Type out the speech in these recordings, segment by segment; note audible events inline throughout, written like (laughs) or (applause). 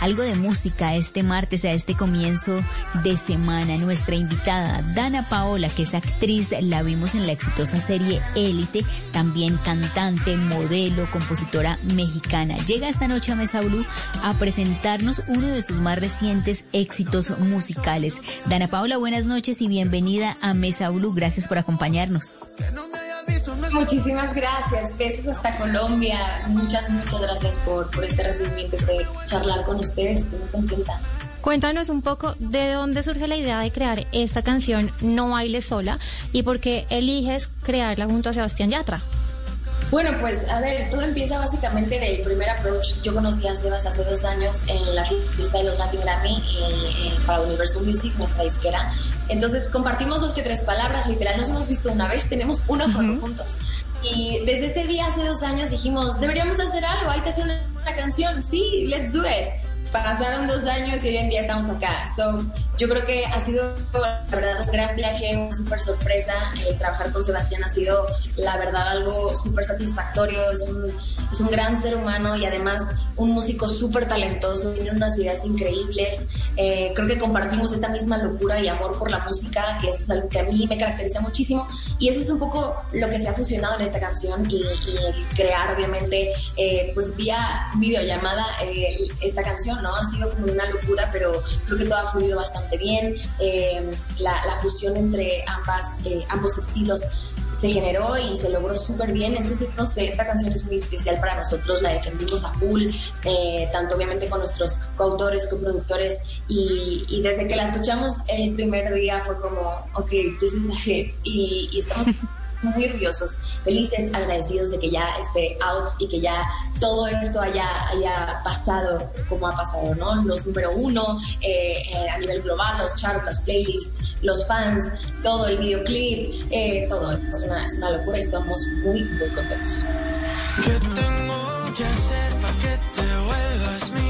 algo de música este martes, a este comienzo de semana. Nuestra invitada, Dana Paola, que es actriz, la vimos en la exitosa serie Élite, también cantante, modelo, compositora mexicana. Llega esta noche a Mesa Blue a presentarnos uno de sus más recientes éxitos musicales. Dana Paola, buenas noches y bienvenida a Mesa Blue. Gracias por acompañarnos. Muchísimas gracias. Besos hasta Colombia. Muchas, muchas gracias por, por este recibimiento de charlar con ustedes. Estoy muy contenta. Cuéntanos un poco de dónde surge la idea de crear esta canción No bailes sola y por qué eliges crearla junto a Sebastián Yatra. Bueno, pues a ver, todo empieza básicamente del primer approach. Yo conocí a Sebas hace dos años en la lista de los Latin Grammy eh, para Universal Music, nuestra disquera. Entonces compartimos dos que tres palabras, literal, nos hemos visto una vez, tenemos una foto juntos. Y desde ese día, hace dos años, dijimos, deberíamos hacer algo, hay que hacer una, una canción, sí, let's do it pasaron dos años y hoy en día estamos acá. So, yo creo que ha sido, la verdad, un gran viaje, una súper sorpresa. Eh, trabajar con Sebastián ha sido, la verdad, algo súper satisfactorio. Es un, es un gran ser humano y además un músico súper talentoso. Tiene unas ideas increíbles. Eh, creo que compartimos esta misma locura y amor por la música, que eso es algo que a mí me caracteriza muchísimo. Y eso es un poco lo que se ha fusionado en esta canción y, crear, obviamente, eh, pues vía videollamada esta canción ¿no? Ha sido como una locura, pero creo que todo ha fluido bastante bien. Eh, la, fusión entre ambas, eh, ambos estilos se generó y se logró súper bien. Entonces, no sé, esta canción es muy especial para nosotros, la defendimos a full, eh, tanto obviamente con nuestros coautores, coproductores, y, y desde que la escuchamos el primer día fue como, ok, this is a hit, y, y estamos muy orgullosos, felices, agradecidos de que ya esté out y que ya todo esto haya, haya pasado como ha pasado, ¿no? Los número uno eh, eh, a nivel global, los charts, las playlists, los fans, todo el videoclip, eh, todo. Es una, locura y estamos muy, muy contentos. ¿Qué tengo que hacer para que te vuelvas mi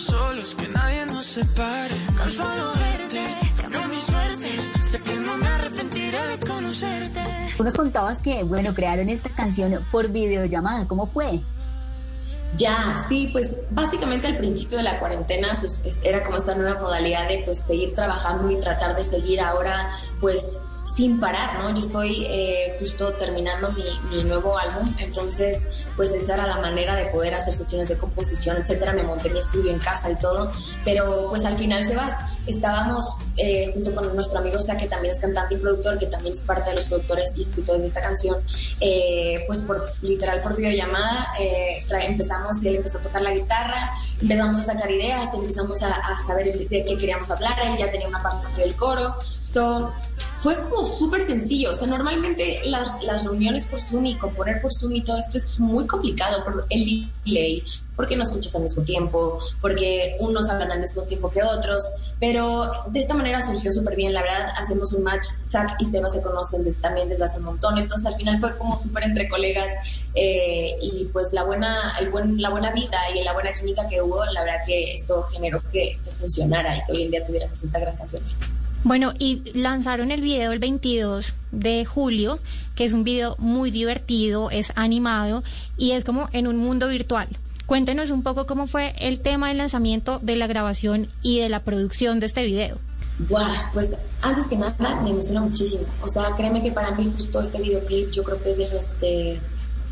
estamos solos, que nadie nos separe. Con solo verte, cambió mi suerte. Sé que no me arrepentiré de conocerte. Tú nos contabas que, bueno, crearon esta canción por videollamada. ¿Cómo fue? Ya, sí, pues básicamente al principio de la cuarentena, pues era como esta nueva modalidad de pues seguir trabajando y tratar de seguir ahora, pues sin parar, ¿no? Yo estoy eh, justo terminando mi, mi, nuevo álbum, entonces pues esa era la manera de poder hacer sesiones de composición, etcétera. Me monté mi estudio en casa y todo, pero pues al final se vas. Estábamos eh, junto con nuestro amigo, o sea, que también es cantante y productor, que también es parte de los productores y escritores de esta canción, eh, pues por literal por videollamada, empezamos y él empezó a tocar la guitarra, empezamos a sacar ideas, empezamos a, a saber de qué queríamos hablar, él ya tenía una parte del coro, so fue como súper sencillo. O sea, normalmente las, las, reuniones por Zoom y componer por Zoom y todo esto es muy complicado por el delay, porque no escuchas al mismo tiempo, porque unos hablan al mismo tiempo que otros. Pero de esta manera surgió súper bien. La verdad, hacemos un match. Zach y Seba se conocen desde, también desde hace un montón. Entonces, al final fue como súper entre colegas. Eh, y pues la buena, el buen, la buena vida y la buena química que hubo, la verdad que esto generó que, que funcionara y que hoy en día tuviéramos esta gran canción. Bueno, y lanzaron el video el 22 de julio, que es un video muy divertido, es animado y es como en un mundo virtual. Cuéntenos un poco cómo fue el tema del lanzamiento, de la grabación y de la producción de este video. Buah, pues antes que nada me emociona muchísimo. O sea, créeme que para mí justo este videoclip yo creo que es de los que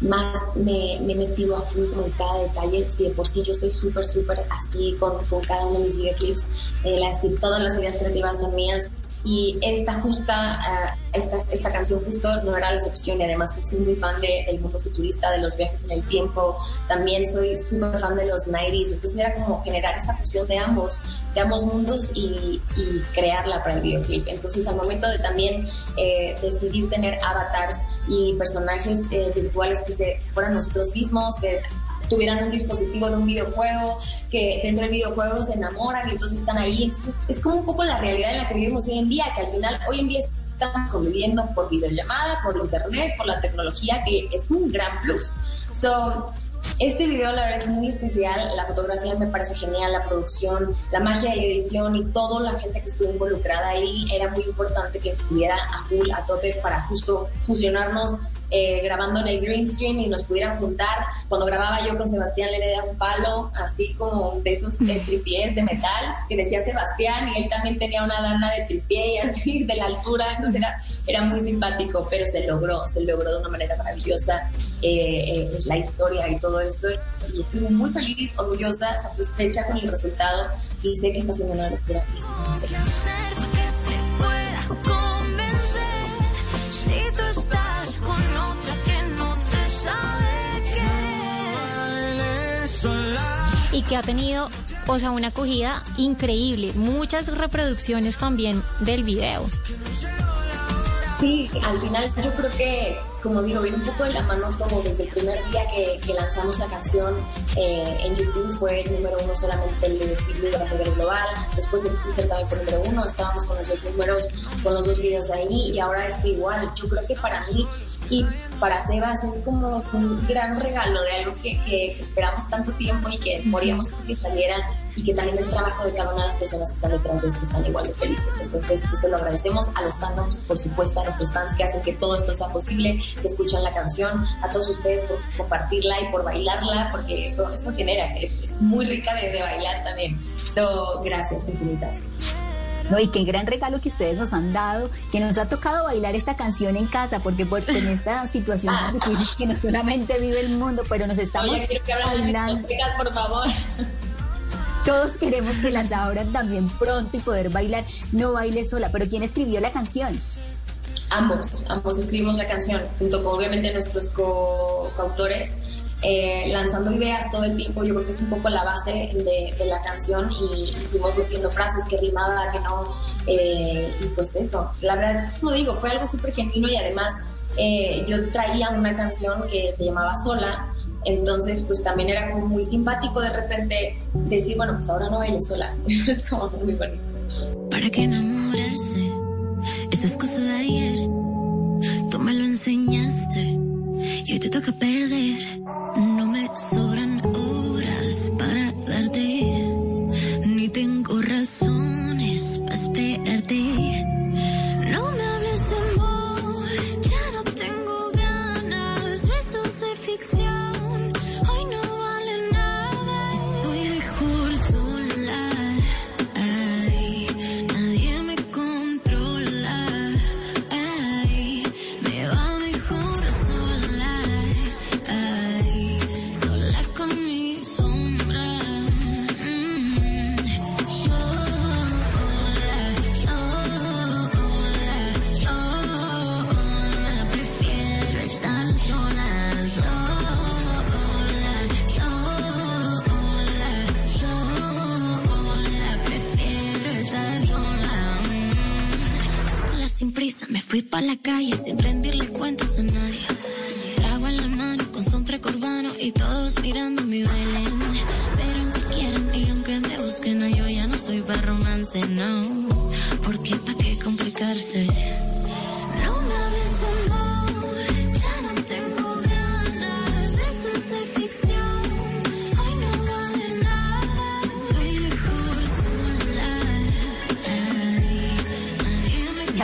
más me, me, he metido a full con cada detalle. Si de por sí yo soy súper, súper así con, con, cada uno de mis videoclips, eh, las, todas las ideas creativas son mías. Y esta justa, ah, esta, esta canción justo no era la excepción y además soy muy fan de, del mundo futurista, de los viajes en el tiempo, también soy súper fan de los 90s, entonces era como generar esta fusión de ambos, de ambos mundos y, y crearla para el videoclip. Entonces al momento de también eh, decidir tener avatars y personajes eh, virtuales que se fueran nosotros mismos, que tuvieran un dispositivo de un videojuego, que dentro del videojuego se enamoran y entonces están ahí. Entonces es como un poco la realidad en la que vivimos hoy en día, que al final hoy en día estamos conviviendo por videollamada, por internet, por la tecnología, que es un gran plus. So, este video la verdad es muy especial, la fotografía me parece genial, la producción, la magia de la edición y toda la gente que estuvo involucrada ahí era muy importante que estuviera a full, a tope para justo fusionarnos eh, grabando en el green screen y nos pudieran juntar. Cuando grababa yo con Sebastián le era un palo, así como de esos eh, (laughs) tripiés de metal que decía Sebastián y él también tenía una dana de tripié y así de la altura, entonces era, era muy simpático, pero se logró, se logró de una manera maravillosa eh, la historia y todo esto. Y estoy muy feliz, orgullosa, satisfecha con el resultado y sé que está siendo una locura y que ha tenido, o sea, una acogida increíble. Muchas reproducciones también del video. Sí, al final yo creo que, como digo, viene un poco de la mano todo. Desde el primer día que, lanzamos la canción eh, en YouTube fue el número uno solamente el video nivel global. Después el teaser también fue número uno. Estábamos con los dos números, con los dos videos ahí y ahora este igual. Yo creo que para mí y para Sebas es como un gran regalo de algo que, que esperamos tanto tiempo y que moríamos porque saliera y que también el trabajo de cada una de las personas que están detrás de esto están igual de felices. Entonces, eso lo agradecemos a los fandoms, por supuesto, a nuestros fans que hacen que todo esto sea posible, que escuchan la canción, a todos ustedes por compartirla y por bailarla, porque eso, eso genera, es, es muy rica de, de bailar también. So, gracias infinitas. No, y qué gran regalo que ustedes nos han dado, que nos ha tocado bailar esta canción en casa, porque en esta (laughs) situación dices que no solamente vive el mundo, pero nos estamos bailando. por favor. (laughs) Todos queremos que las abran también pronto y poder bailar. No baile sola, pero ¿quién escribió la canción? Ambos, ambos escribimos la canción, junto con obviamente nuestros coautores. Eh, lanzando ideas todo el tiempo, yo creo que es un poco la base de, la canción y, fuimos metiendo frases que rimaba, que no, eh, y pues eso, la verdad es que como digo, fue algo súper genuino y además eh, yo traía una canción que se llamaba Sola, entonces, pues también era como muy simpático de repente decir, bueno, pues ahora no baile sola. (laughs) es como muy bonito. ¿Para qué enamorarse? Eso es cosa de ayer. Tú me lo enseñaste y hoy te toca perder. Pa' la calle sin rendirle cuentas a nadie. Trago en la mano con son urbano y todos mirando mi baile. Pero aunque quieran y aunque me busquen, yo ya no soy para romance, no. Porque pa' qué complicarse. No me hables amor,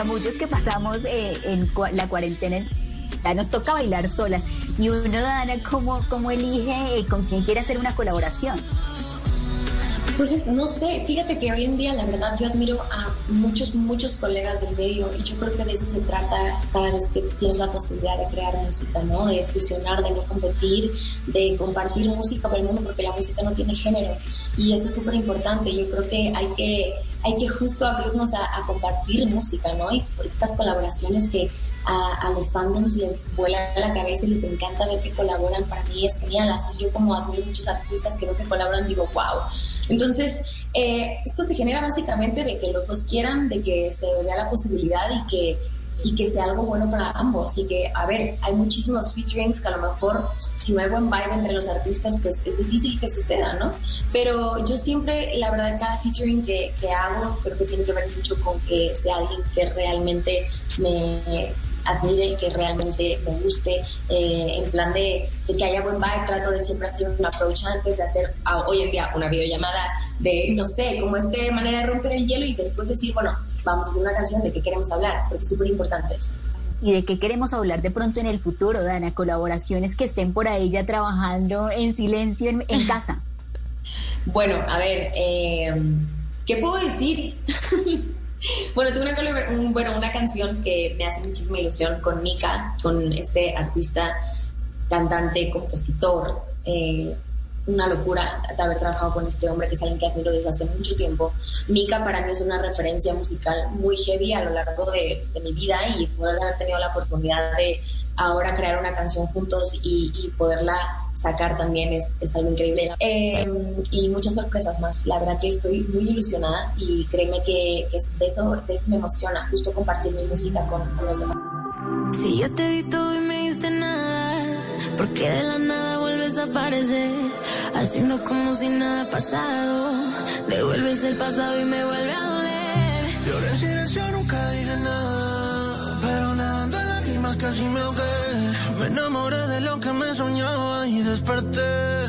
muchos que pasamos eh, en la cuarentena ya nos toca bailar solas y uno Dana cómo, cómo elige eh, con quién quiere hacer una colaboración. Pues no sé, fíjate que hoy en día la verdad yo admiro a muchos, muchos colegas del medio y yo creo que de eso se trata cada vez que tienes la posibilidad de crear música, ¿no? De fusionar, de no competir, de compartir música para el mundo porque la música no tiene género y eso es súper importante. Yo creo que hay que hay que justo abrirnos a, compartir música, ¿no? Y estas colaboraciones que a, los fandoms les vuela la cabeza y les encanta ver que colaboran, para mí es genial. Así yo como admiro muchos artistas que veo que colaboran, digo, wow. Entonces, eh, esto se genera básicamente de que los dos quieran, de que se vea la posibilidad y que y que sea algo bueno para ambos. Y que, a ver, hay muchísimos featurings que a lo mejor si no hay buen vibe entre los artistas, pues es difícil que suceda, ¿no? Pero yo siempre, la verdad, cada featuring que, que hago creo que tiene que ver mucho con que sea alguien que realmente me admire y que realmente me guste, eh, en plan de, que haya buen vibe, trato de siempre hacer un approach antes de hacer hoy en día una videollamada de, no sé, como esta manera de romper el hielo y después decir, bueno, vamos a hacer una canción de qué queremos hablar, porque es súper importante eso. ¿Y de qué queremos hablar de pronto en el futuro, Dana? Colaboraciones que estén por ahí ya trabajando en silencio en, casa. (laughs) bueno, a ver, eh, ¿qué puedo decir? (laughs) Bueno, tengo una, bueno, una canción que me hace muchísima ilusión con Mika, con este artista, cantante, compositor. Eh, una locura haber trabajado con este hombre que es alguien que admiro desde hace mucho tiempo. Mika para mí es una referencia musical muy heavy a lo largo de, de mi vida y poder haber tenido la oportunidad de ahora crear una canción juntos y, poderla sacar también es, es algo increíble. Em, y muchas sorpresas más. La verdad que estoy muy ilusionada y créeme que, que de, eso, de eso me emociona, justo compartir mi música con, los demás. Si yo te di todo y me diste nada, porque de la nada vuelves a aparecer, haciendo como si nada ha pasado, devuelves el pasado y me vuelve a doler. Yo en silencio nunca dije nada, pero nadando en lágrimas casi me ahogué. Me enamoré de lo que me soñaba y desperté.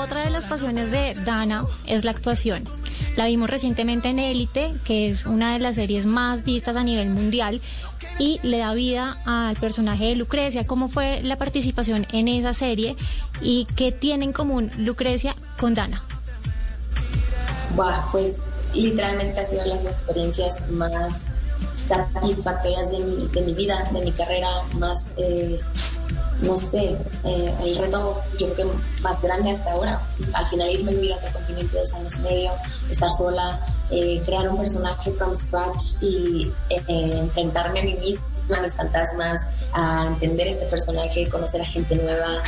Otra de las pasiones de Dana es la actuación. La vimos recientemente en Élite, que es una de las series más vistas a nivel mundial, y le da vida al personaje de Lucrecia. ¿Cómo fue la participación en esa serie y qué tiene en común Lucrecia con Dana? pues literalmente ha sido las experiencias más satisfactorias de mi, de mi vida, de mi carrera, más eh, no sé, eh, el reto yo creo que más grande hasta ahora. Al final irme a vivir a otro continente dos años y medio, estar sola, eh, crear un personaje from scratch y eh, enfrentarme a mí misma, a mis fantasmas, a entender este personaje, conocer a gente nueva,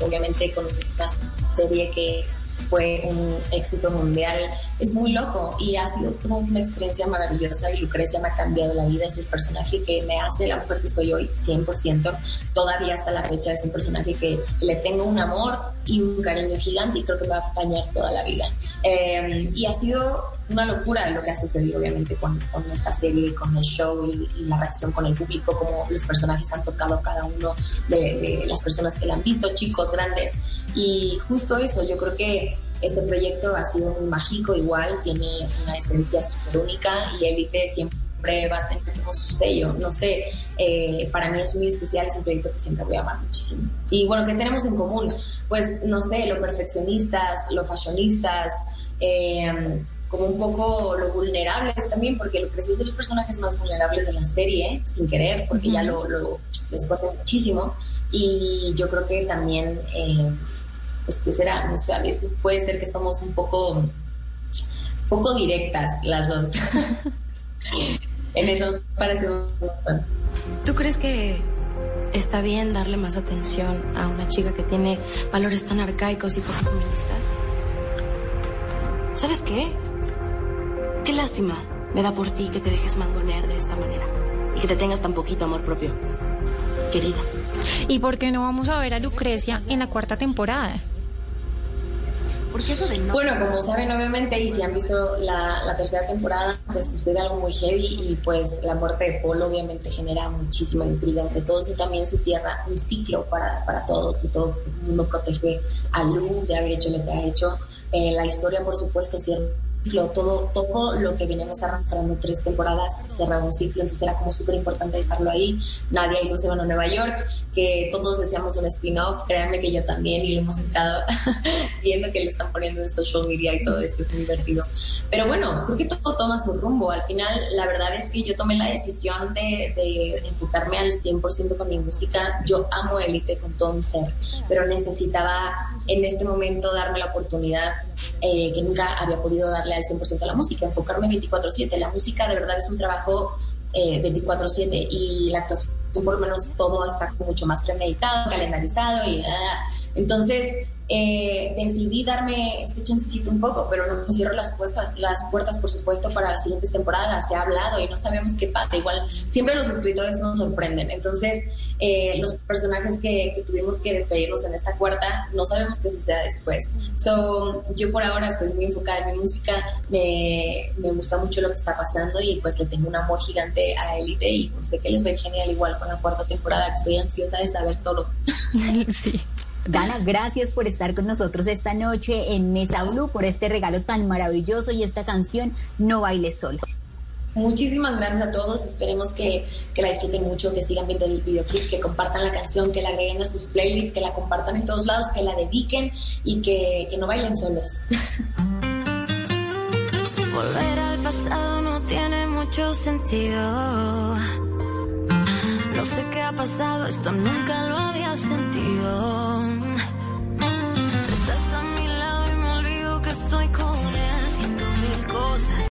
obviamente con una serie que fue un éxito mundial. Es muy loco y ha sido como una experiencia maravillosa y Lucrecia me ha cambiado la vida. Es el personaje que me hace la mujer que soy hoy, 100%. Todavía hasta la fecha es un personaje que le tengo un amor y un cariño gigante y creo que me va a acompañar toda la vida. Eh, y ha sido una locura lo que ha sucedido obviamente con, con esta serie, con el show y, la reacción con el público, como los personajes han tocado cada uno de, de, las personas que la han visto, chicos, grandes. Y justo eso, yo creo que este proyecto ha sido muy mágico igual, tiene una esencia súper única y Elite siempre va a tener como su sello, no sé, eh, para mí es muy especial, es un proyecto que siempre voy a amar muchísimo. Y bueno, ¿qué tenemos en común? Pues no sé, lo perfeccionistas, lo fashionistas, eh, como un poco lo vulnerables también, porque lo que es de los personajes más vulnerables de la serie, sin querer, porque ya lo, lo les muchísimo. Y yo creo que también, eh, pues que será, no sé, a veces puede ser que somos un poco, poco directas las dos. (laughs) en eso parecemos. ¿Tú crees que está bien darle más atención a una chica que tiene valores tan arcaicos y poco feministas? ¿Sabes qué? Qué lástima me da por ti que te dejes mangonear de esta manera y que te tengas tan poquito amor propio, querida. ¿Y por qué no vamos a ver a Lucrecia en la cuarta temporada? Porque eso de no. Bueno, como saben, obviamente, y si han visto la, la, tercera temporada, pues sucede algo muy heavy y pues la muerte de Paul obviamente genera muchísima intriga entre todos y también se cierra un ciclo para, para todos y todo el mundo protege a Lu de haber hecho lo que ha hecho. Eh, la historia, por supuesto, cierra ciclo, todo, todo lo que venimos arrastrando tres temporadas cerraba un ciclo, entonces era como súper importante dejarlo ahí. Nadia y se van a Nueva York, que todos deseamos un spin-off, créanme que yo también y lo hemos estado (laughs) viendo que lo están poniendo en social media y todo esto es muy divertido. Pero bueno, creo que todo toma su rumbo. Al final, la verdad es que yo tomé la decisión de, de enfocarme al 100% con mi música. Yo amo Elite con todo mi ser, pero necesitaba en este momento darme la oportunidad eh, que nunca había podido darle al 100% a la música, enfocarme 24/7. La música de verdad es un trabajo eh, 24/7 y la actuación por lo menos todo está mucho más premeditado, calendarizado y ah, entonces eh, decidí darme este chancecito un poco, pero no cierro las, puestas, las puertas, por supuesto, para las siguientes temporadas. Se ha hablado y no sabemos qué pasa. Igual, siempre los escritores nos sorprenden. Entonces, eh, los personajes que, tuvimos que despedirnos en esta cuarta, no sabemos qué suceda después. So, yo por ahora estoy muy enfocada en mi música, me, me gusta mucho lo que está pasando y pues le tengo un amor gigante a Elite y pues, sé que les va a ir genial igual con la cuarta temporada, que estoy ansiosa de saber todo. (laughs) sí. Dana, gracias por estar con nosotros esta noche en Mesa Blue, por este regalo tan maravilloso y esta canción No Bailes Sola. Muchísimas gracias a todos. Esperemos que, que, la disfruten mucho, que sigan viendo el videoclip, que compartan la canción, que la agreguen a sus playlists, que la compartan en todos lados, que la dediquen y que, que no bailen solos. (laughs) No sé qué ha pasado, esto nunca lo había sentido. Estás a mi lado y me olvido que estoy con mil cosas.